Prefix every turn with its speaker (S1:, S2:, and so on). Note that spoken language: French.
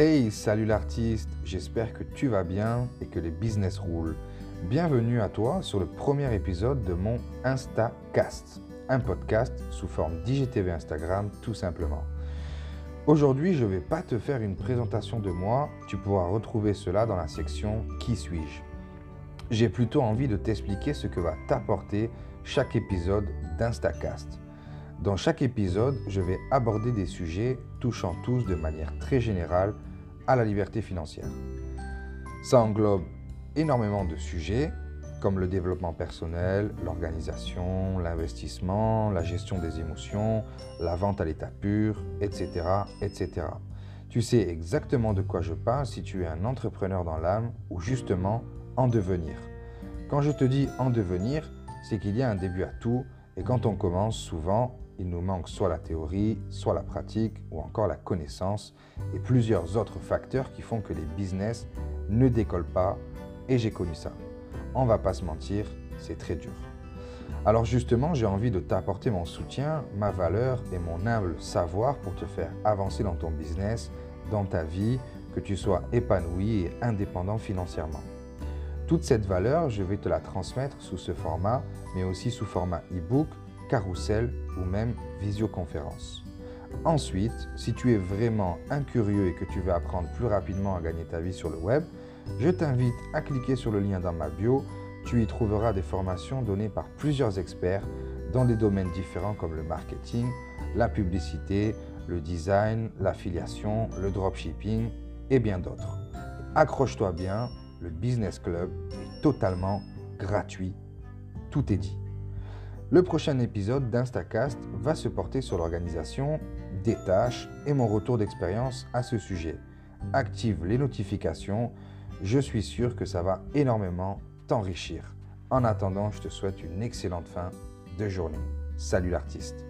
S1: Hey, salut l'artiste, j'espère que tu vas bien et que les business roulent. Bienvenue à toi sur le premier épisode de mon InstaCast, un podcast sous forme d'IGTV Instagram tout simplement. Aujourd'hui, je ne vais pas te faire une présentation de moi, tu pourras retrouver cela dans la section Qui suis-je? J'ai plutôt envie de t'expliquer ce que va t'apporter chaque épisode d'InstaCast. Dans chaque épisode, je vais aborder des sujets touchant tous de manière très générale à la liberté financière. Ça englobe énormément de sujets comme le développement personnel, l'organisation, l'investissement, la gestion des émotions, la vente à l'état pur, etc., etc. Tu sais exactement de quoi je parle si tu es un entrepreneur dans l'âme ou justement en devenir. Quand je te dis en devenir, c'est qu'il y a un début à tout et quand on commence, souvent, il nous manque soit la théorie, soit la pratique ou encore la connaissance et plusieurs autres facteurs qui font que les business ne décollent pas et j'ai connu ça. On va pas se mentir, c'est très dur. Alors justement, j'ai envie de t'apporter mon soutien, ma valeur et mon humble savoir pour te faire avancer dans ton business, dans ta vie, que tu sois épanoui et indépendant financièrement. Toute cette valeur, je vais te la transmettre sous ce format, mais aussi sous format e-book, carousel ou même visioconférence. Ensuite, si tu es vraiment incurieux et que tu veux apprendre plus rapidement à gagner ta vie sur le web, je t'invite à cliquer sur le lien dans ma bio. Tu y trouveras des formations données par plusieurs experts dans des domaines différents comme le marketing, la publicité, le design, l'affiliation, le dropshipping et bien d'autres. Accroche-toi bien, le Business Club est totalement gratuit. Tout est dit. Le prochain épisode d'Instacast va se porter sur l'organisation, des tâches et mon retour d'expérience à ce sujet. Active les notifications, je suis sûr que ça va énormément t'enrichir. En attendant, je te souhaite une excellente fin de journée. Salut l'artiste.